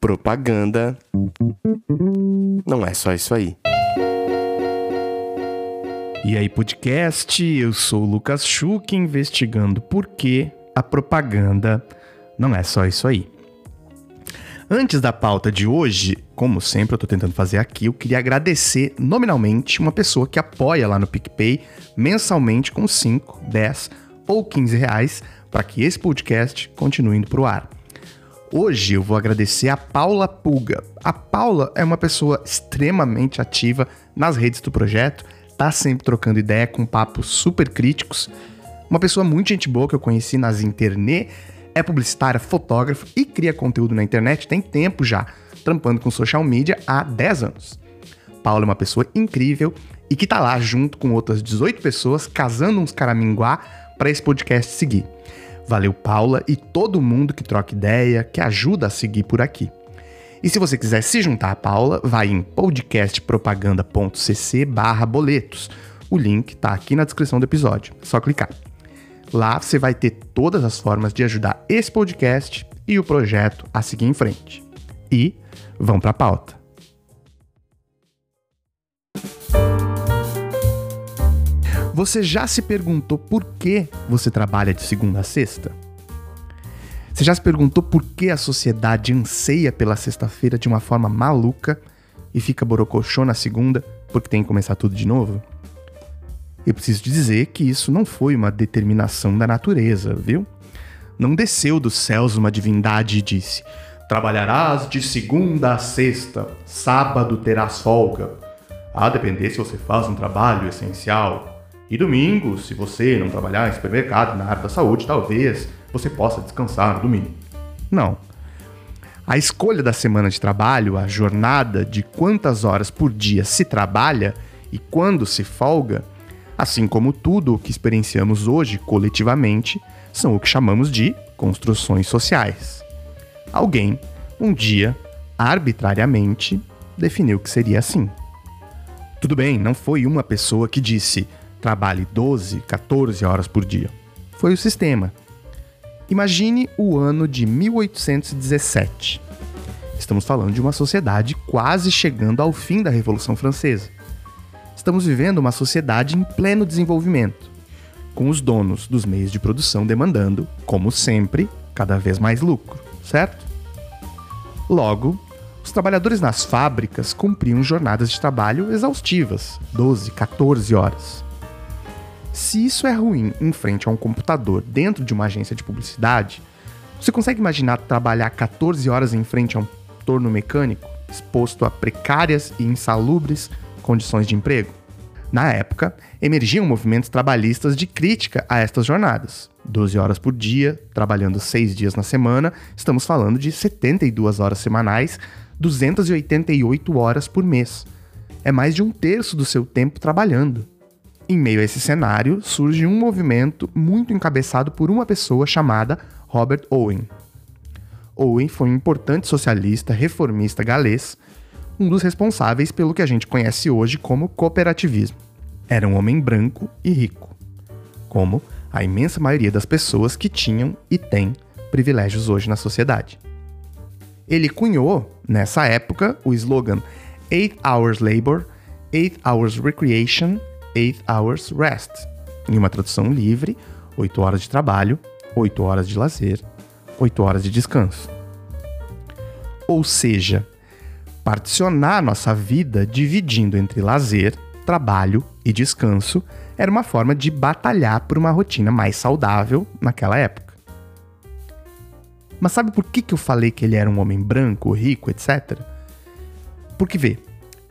Propaganda não é só isso aí. E aí, podcast, eu sou o Lucas Schuch, investigando por que a propaganda não é só isso aí. Antes da pauta de hoje, como sempre eu tô tentando fazer aqui, eu queria agradecer nominalmente uma pessoa que apoia lá no PicPay mensalmente com 5, 10 ou 15 reais para que esse podcast continue indo pro ar. Hoje eu vou agradecer a Paula Pulga. A Paula é uma pessoa extremamente ativa nas redes do projeto, tá sempre trocando ideia com papos super críticos. Uma pessoa muito gente boa que eu conheci nas internet, é publicitária, fotógrafa e cria conteúdo na internet tem tempo já, trampando com social media há 10 anos. Paula é uma pessoa incrível e que tá lá junto com outras 18 pessoas casando uns caraminguá para esse podcast seguir. Valeu, Paula, e todo mundo que troca ideia, que ajuda a seguir por aqui. E se você quiser se juntar a Paula, vai em podcastpropaganda.cc boletos. O link tá aqui na descrição do episódio. É só clicar. Lá você vai ter todas as formas de ajudar esse podcast e o projeto a seguir em frente. E vamos para a pauta. Você já se perguntou por que você trabalha de segunda a sexta? Você já se perguntou por que a sociedade anseia pela sexta-feira de uma forma maluca e fica borocochô na segunda porque tem que começar tudo de novo? Eu preciso dizer que isso não foi uma determinação da natureza, viu? Não desceu dos céus uma divindade e disse: Trabalharás de segunda a sexta, sábado terás folga. A depender se você faz um trabalho essencial, e domingo, se você não trabalhar em supermercado, na área da saúde, talvez você possa descansar no domingo. Não. A escolha da semana de trabalho, a jornada de quantas horas por dia se trabalha e quando se folga, assim como tudo o que experienciamos hoje coletivamente, são o que chamamos de construções sociais. Alguém, um dia, arbitrariamente, definiu que seria assim. Tudo bem, não foi uma pessoa que disse trabalhe 12, 14 horas por dia. Foi o sistema. Imagine o ano de 1817. Estamos falando de uma sociedade quase chegando ao fim da Revolução Francesa. Estamos vivendo uma sociedade em pleno desenvolvimento, com os donos dos meios de produção demandando, como sempre, cada vez mais lucro, certo? Logo, os trabalhadores nas fábricas cumpriam jornadas de trabalho exaustivas, 12, 14 horas. Se isso é ruim em frente a um computador dentro de uma agência de publicidade, você consegue imaginar trabalhar 14 horas em frente a um torno mecânico, exposto a precárias e insalubres condições de emprego? Na época, emergiam movimentos trabalhistas de crítica a estas jornadas. 12 horas por dia, trabalhando 6 dias na semana, estamos falando de 72 horas semanais, 288 horas por mês. É mais de um terço do seu tempo trabalhando. Em meio a esse cenário, surge um movimento muito encabeçado por uma pessoa chamada Robert Owen. Owen foi um importante socialista reformista galês, um dos responsáveis pelo que a gente conhece hoje como cooperativismo. Era um homem branco e rico, como a imensa maioria das pessoas que tinham e têm privilégios hoje na sociedade. Ele cunhou, nessa época, o slogan 8 Hours Labor, 8 Hours Recreation 8 Hours Rest. Em uma tradução livre, 8 horas de trabalho, 8 horas de lazer, 8 horas de descanso. Ou seja, particionar nossa vida dividindo entre lazer, trabalho e descanso era uma forma de batalhar por uma rotina mais saudável naquela época. Mas sabe por que, que eu falei que ele era um homem branco, rico, etc? Porque vê,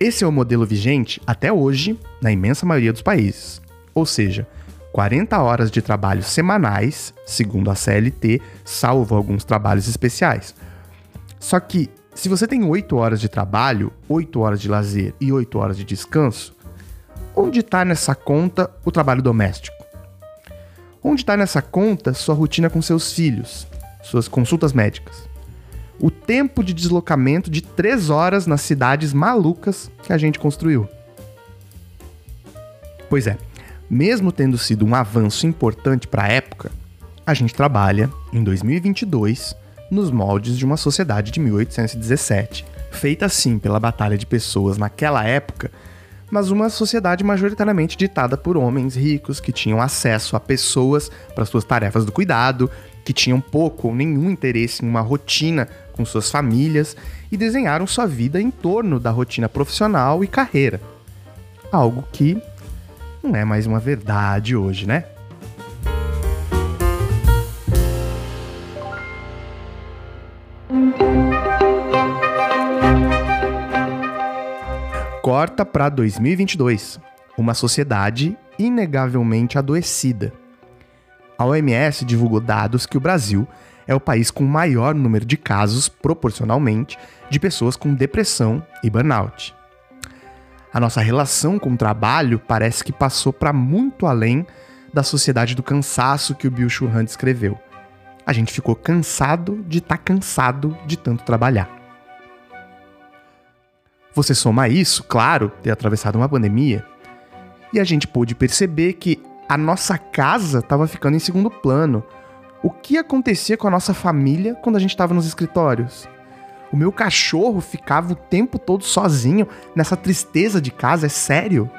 esse é o modelo vigente até hoje na imensa maioria dos países. Ou seja, 40 horas de trabalho semanais, segundo a CLT, salvo alguns trabalhos especiais. Só que, se você tem 8 horas de trabalho, 8 horas de lazer e 8 horas de descanso, onde está nessa conta o trabalho doméstico? Onde está nessa conta sua rotina com seus filhos, suas consultas médicas? O tempo de deslocamento de três horas nas cidades malucas que a gente construiu. Pois é, mesmo tendo sido um avanço importante para a época, a gente trabalha, em 2022, nos moldes de uma sociedade de 1817, feita assim pela batalha de pessoas naquela época, mas uma sociedade majoritariamente ditada por homens ricos que tinham acesso a pessoas para suas tarefas do cuidado, que tinham pouco ou nenhum interesse em uma rotina com suas famílias e desenharam sua vida em torno da rotina profissional e carreira. Algo que não é mais uma verdade hoje, né? Corta para 2022. Uma sociedade inegavelmente adoecida. A OMS divulgou dados que o Brasil é o país com maior número de casos, proporcionalmente, de pessoas com depressão e burnout. A nossa relação com o trabalho parece que passou para muito além da sociedade do cansaço que o Bill Churran descreveu. A gente ficou cansado de estar tá cansado de tanto trabalhar. Você soma isso, claro, ter atravessado uma pandemia, e a gente pôde perceber que a nossa casa estava ficando em segundo plano. O que acontecia com a nossa família quando a gente estava nos escritórios? O meu cachorro ficava o tempo todo sozinho nessa tristeza de casa, é sério?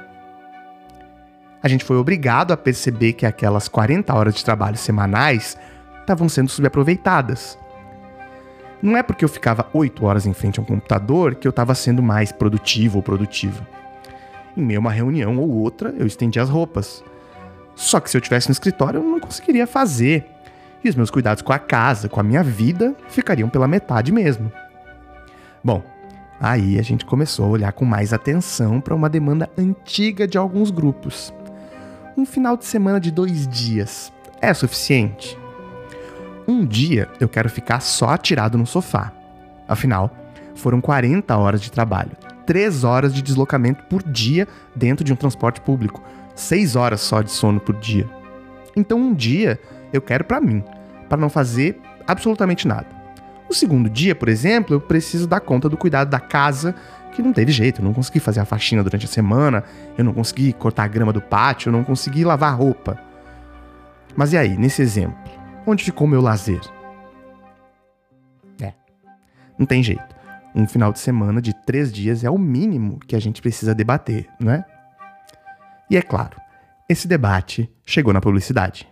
A gente foi obrigado a perceber que aquelas 40 horas de trabalho semanais estavam sendo subaproveitadas. Não é porque eu ficava 8 horas em frente a um computador que eu estava sendo mais produtivo ou produtiva. Em meio a uma reunião ou outra, eu estendi as roupas. Só que se eu tivesse no escritório, eu não conseguiria fazer. E os meus cuidados com a casa, com a minha vida, ficariam pela metade mesmo. Bom, aí a gente começou a olhar com mais atenção para uma demanda antiga de alguns grupos. Um final de semana de dois dias é suficiente? Um dia eu quero ficar só atirado no sofá. Afinal, foram 40 horas de trabalho, 3 horas de deslocamento por dia dentro de um transporte público, 6 horas só de sono por dia. Então um dia eu quero para mim, para não fazer absolutamente nada. O segundo dia, por exemplo, eu preciso dar conta do cuidado da casa, que não teve jeito, eu não consegui fazer a faxina durante a semana, eu não consegui cortar a grama do pátio, eu não consegui lavar roupa. Mas e aí, nesse exemplo, onde ficou o meu lazer? É, não tem jeito. Um final de semana de três dias é o mínimo que a gente precisa debater, não é? E é claro, esse debate chegou na publicidade.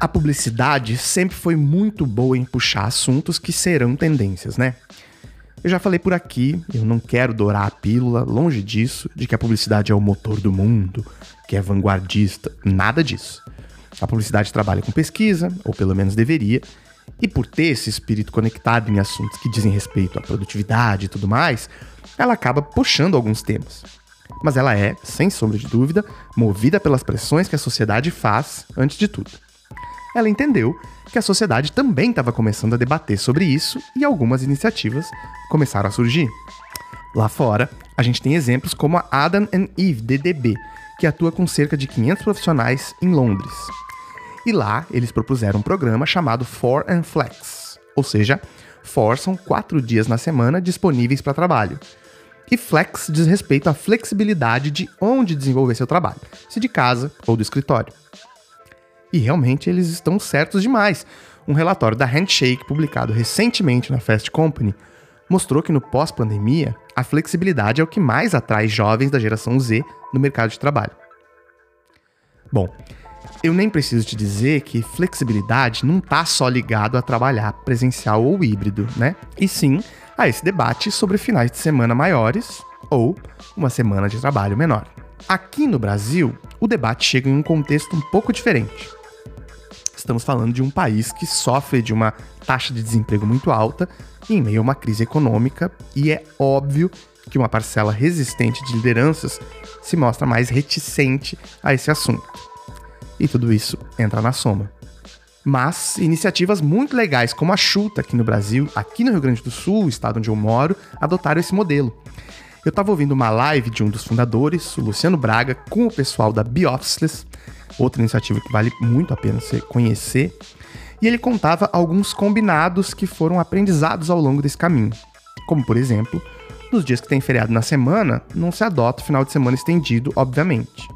A publicidade sempre foi muito boa em puxar assuntos que serão tendências, né? Eu já falei por aqui, eu não quero dourar a pílula, longe disso, de que a publicidade é o motor do mundo, que é vanguardista, nada disso. A publicidade trabalha com pesquisa, ou pelo menos deveria, e por ter esse espírito conectado em assuntos que dizem respeito à produtividade e tudo mais, ela acaba puxando alguns temas. Mas ela é, sem sombra de dúvida, movida pelas pressões que a sociedade faz antes de tudo ela entendeu que a sociedade também estava começando a debater sobre isso e algumas iniciativas começaram a surgir. Lá fora, a gente tem exemplos como a Adam and Eve DDB, que atua com cerca de 500 profissionais em Londres. E lá eles propuseram um programa chamado For and Flex, ou seja, For são quatro dias na semana disponíveis para trabalho. E Flex diz respeito à flexibilidade de onde desenvolver seu trabalho, se de casa ou do escritório. E realmente eles estão certos demais. Um relatório da Handshake, publicado recentemente na Fast Company, mostrou que no pós-pandemia, a flexibilidade é o que mais atrai jovens da geração Z no mercado de trabalho. Bom, eu nem preciso te dizer que flexibilidade não está só ligado a trabalhar presencial ou híbrido, né? E sim a esse debate sobre finais de semana maiores ou uma semana de trabalho menor. Aqui no Brasil, o debate chega em um contexto um pouco diferente. Estamos falando de um país que sofre de uma taxa de desemprego muito alta em meio a uma crise econômica, e é óbvio que uma parcela resistente de lideranças se mostra mais reticente a esse assunto. E tudo isso entra na soma. Mas iniciativas muito legais, como a Chuta aqui no Brasil, aqui no Rio Grande do Sul, estado onde eu moro, adotaram esse modelo. Eu estava ouvindo uma live de um dos fundadores, o Luciano Braga, com o pessoal da Biofficeless, outra iniciativa que vale muito a pena você conhecer. E ele contava alguns combinados que foram aprendizados ao longo desse caminho, como por exemplo, Nos dias que tem feriado na semana, não se adota o final de semana estendido, obviamente.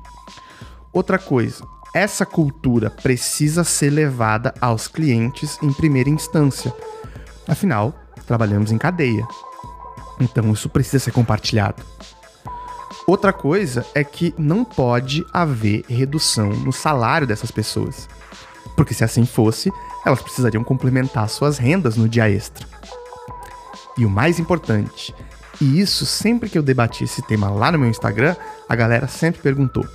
Outra coisa, essa cultura precisa ser levada aos clientes em primeira instância. Afinal, trabalhamos em cadeia. Então isso precisa ser compartilhado. Outra coisa é que não pode haver redução no salário dessas pessoas. Porque se assim fosse, elas precisariam complementar suas rendas no dia extra. E o mais importante, e isso sempre que eu debati esse tema lá no meu Instagram, a galera sempre perguntou: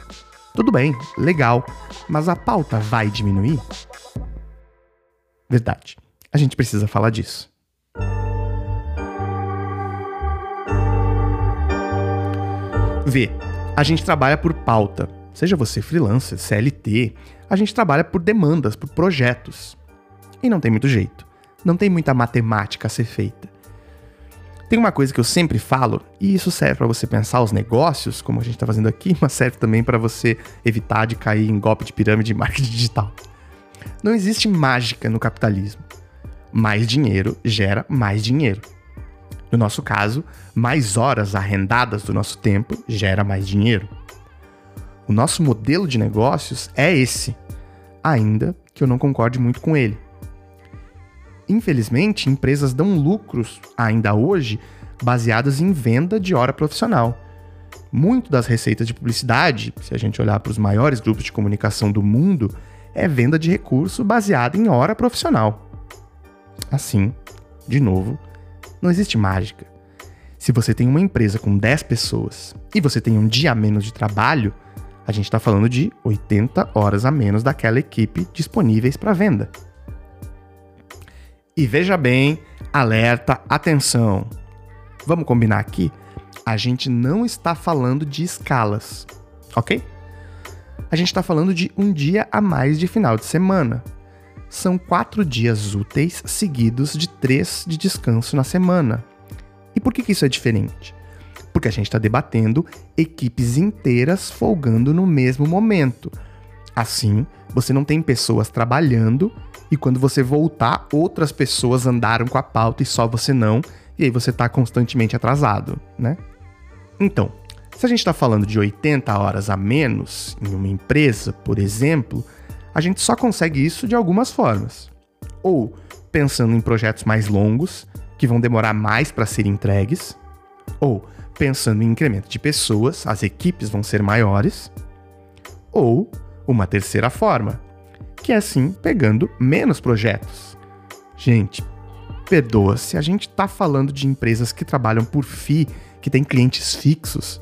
tudo bem, legal, mas a pauta vai diminuir? Verdade, a gente precisa falar disso. Vê, a gente trabalha por pauta. Seja você freelancer, CLT, a gente trabalha por demandas, por projetos. E não tem muito jeito. Não tem muita matemática a ser feita. Tem uma coisa que eu sempre falo, e isso serve para você pensar os negócios, como a gente está fazendo aqui, mas serve também para você evitar de cair em golpe de pirâmide de marketing digital. Não existe mágica no capitalismo. Mais dinheiro gera mais dinheiro. No nosso caso, mais horas arrendadas do nosso tempo gera mais dinheiro. O nosso modelo de negócios é esse, ainda que eu não concorde muito com ele. Infelizmente, empresas dão lucros ainda hoje baseadas em venda de hora profissional. Muito das receitas de publicidade, se a gente olhar para os maiores grupos de comunicação do mundo, é venda de recurso baseada em hora profissional. Assim, de novo, não existe mágica. Se você tem uma empresa com 10 pessoas e você tem um dia a menos de trabalho, a gente está falando de 80 horas a menos daquela equipe disponíveis para venda. E veja bem, alerta, atenção. Vamos combinar aqui? A gente não está falando de escalas, ok? A gente está falando de um dia a mais de final de semana. São quatro dias úteis seguidos de três de descanso na semana. E por que, que isso é diferente? Porque a gente está debatendo equipes inteiras folgando no mesmo momento. Assim, você não tem pessoas trabalhando e quando você voltar, outras pessoas andaram com a pauta e só você não, e aí você está constantemente atrasado, né? Então, se a gente está falando de 80 horas a menos em uma empresa, por exemplo, a gente só consegue isso de algumas formas. Ou pensando em projetos mais longos, que vão demorar mais para serem entregues, ou pensando em incremento de pessoas, as equipes vão ser maiores, ou uma terceira forma, que é assim pegando menos projetos. Gente, perdoa se a gente está falando de empresas que trabalham por FII, que têm clientes fixos,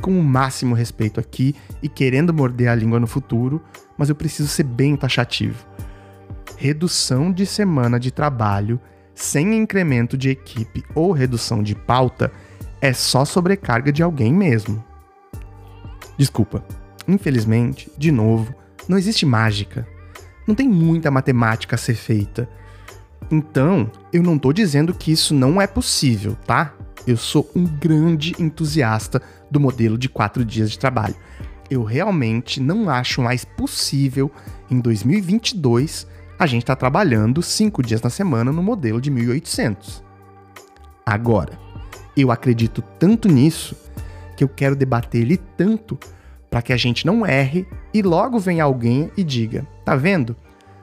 com o máximo respeito aqui e querendo morder a língua no futuro, mas eu preciso ser bem taxativo. Redução de semana de trabalho sem incremento de equipe ou redução de pauta é só sobrecarga de alguém mesmo. Desculpa, infelizmente, de novo, não existe mágica não tem muita matemática a ser feita. Então, eu não tô dizendo que isso não é possível, tá? Eu sou um grande entusiasta do modelo de quatro dias de trabalho. Eu realmente não acho mais possível, em 2022, a gente estar tá trabalhando cinco dias na semana no modelo de 1800. Agora, eu acredito tanto nisso que eu quero debater ele tanto para que a gente não erre e logo venha alguém e diga: tá vendo?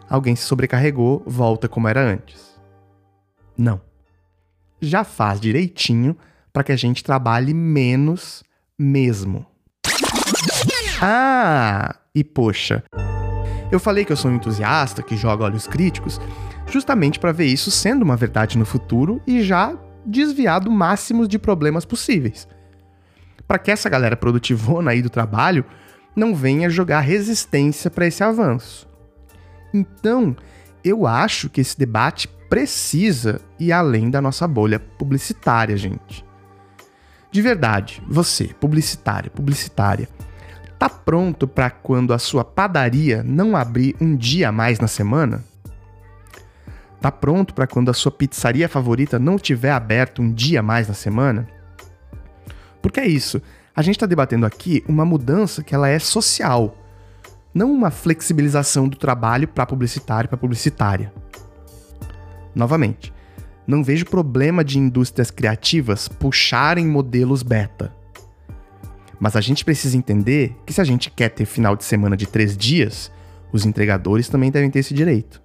Alguém se sobrecarregou, volta como era antes. Não. Já faz direitinho para que a gente trabalhe menos mesmo. Ah, e poxa, eu falei que eu sou um entusiasta que joga olhos críticos, justamente para ver isso sendo uma verdade no futuro e já desviar do máximo de problemas possíveis para que essa galera produtivona aí do trabalho não venha jogar resistência para esse avanço. Então, eu acho que esse debate precisa ir além da nossa bolha publicitária, gente. De verdade, você, publicitário, publicitária, tá pronto para quando a sua padaria não abrir um dia a mais na semana? Tá pronto para quando a sua pizzaria favorita não tiver aberto um dia a mais na semana? Porque é isso. A gente está debatendo aqui uma mudança que ela é social, não uma flexibilização do trabalho para publicitário para publicitária. Novamente, Não vejo problema de indústrias criativas puxarem modelos beta. Mas a gente precisa entender que se a gente quer ter final de semana de três dias, os entregadores também devem ter esse direito.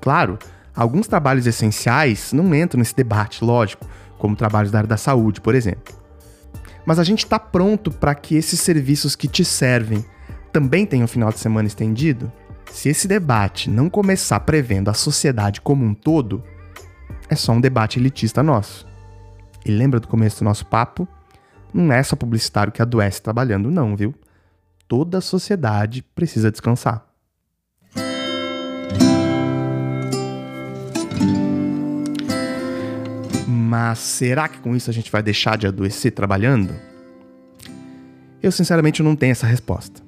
Claro, alguns trabalhos essenciais não entram nesse debate, lógico, como trabalhos da área da saúde, por exemplo. Mas a gente está pronto para que esses serviços que te servem também tenham final de semana estendido? Se esse debate não começar prevendo a sociedade como um todo, é só um debate elitista nosso. E lembra do começo do nosso papo? Não é só publicitário que adoece trabalhando, não, viu? Toda a sociedade precisa descansar. Mas será que com isso a gente vai deixar de adoecer trabalhando? Eu sinceramente não tenho essa resposta.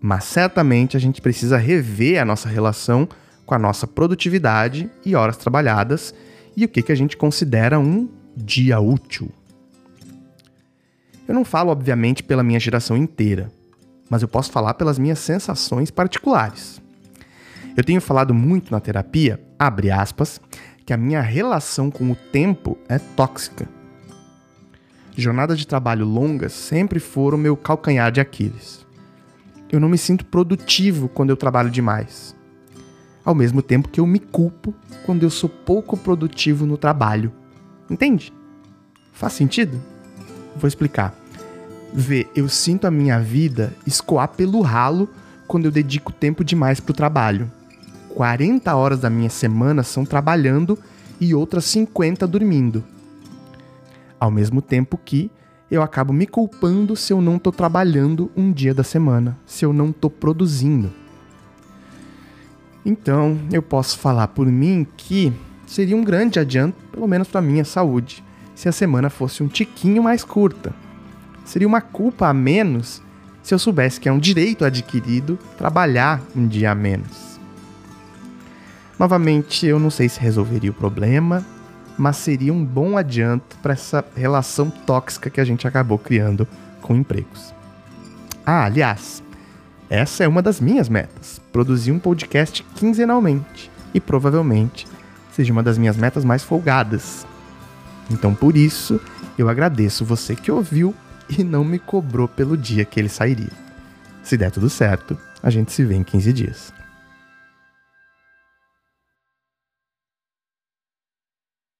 Mas certamente a gente precisa rever a nossa relação com a nossa produtividade e horas trabalhadas e o que, que a gente considera um dia útil. Eu não falo, obviamente, pela minha geração inteira, mas eu posso falar pelas minhas sensações particulares. Eu tenho falado muito na terapia, abre aspas, que a minha relação com o tempo é tóxica. Jornadas de trabalho longas sempre foram meu calcanhar de Aquiles. Eu não me sinto produtivo quando eu trabalho demais. Ao mesmo tempo que eu me culpo quando eu sou pouco produtivo no trabalho. Entende? Faz sentido? Vou explicar. Vê, eu sinto a minha vida escoar pelo ralo quando eu dedico tempo demais pro trabalho. 40 horas da minha semana são trabalhando e outras 50 dormindo. Ao mesmo tempo que eu acabo me culpando se eu não estou trabalhando um dia da semana, se eu não estou produzindo. Então, eu posso falar por mim que seria um grande adianto, pelo menos para minha saúde, se a semana fosse um tiquinho mais curta. Seria uma culpa a menos se eu soubesse que é um direito adquirido trabalhar um dia a menos. Novamente, eu não sei se resolveria o problema, mas seria um bom adianto para essa relação tóxica que a gente acabou criando com empregos. Ah, aliás, essa é uma das minhas metas: produzir um podcast quinzenalmente e provavelmente seja uma das minhas metas mais folgadas. Então, por isso, eu agradeço você que ouviu e não me cobrou pelo dia que ele sairia. Se der tudo certo, a gente se vê em 15 dias.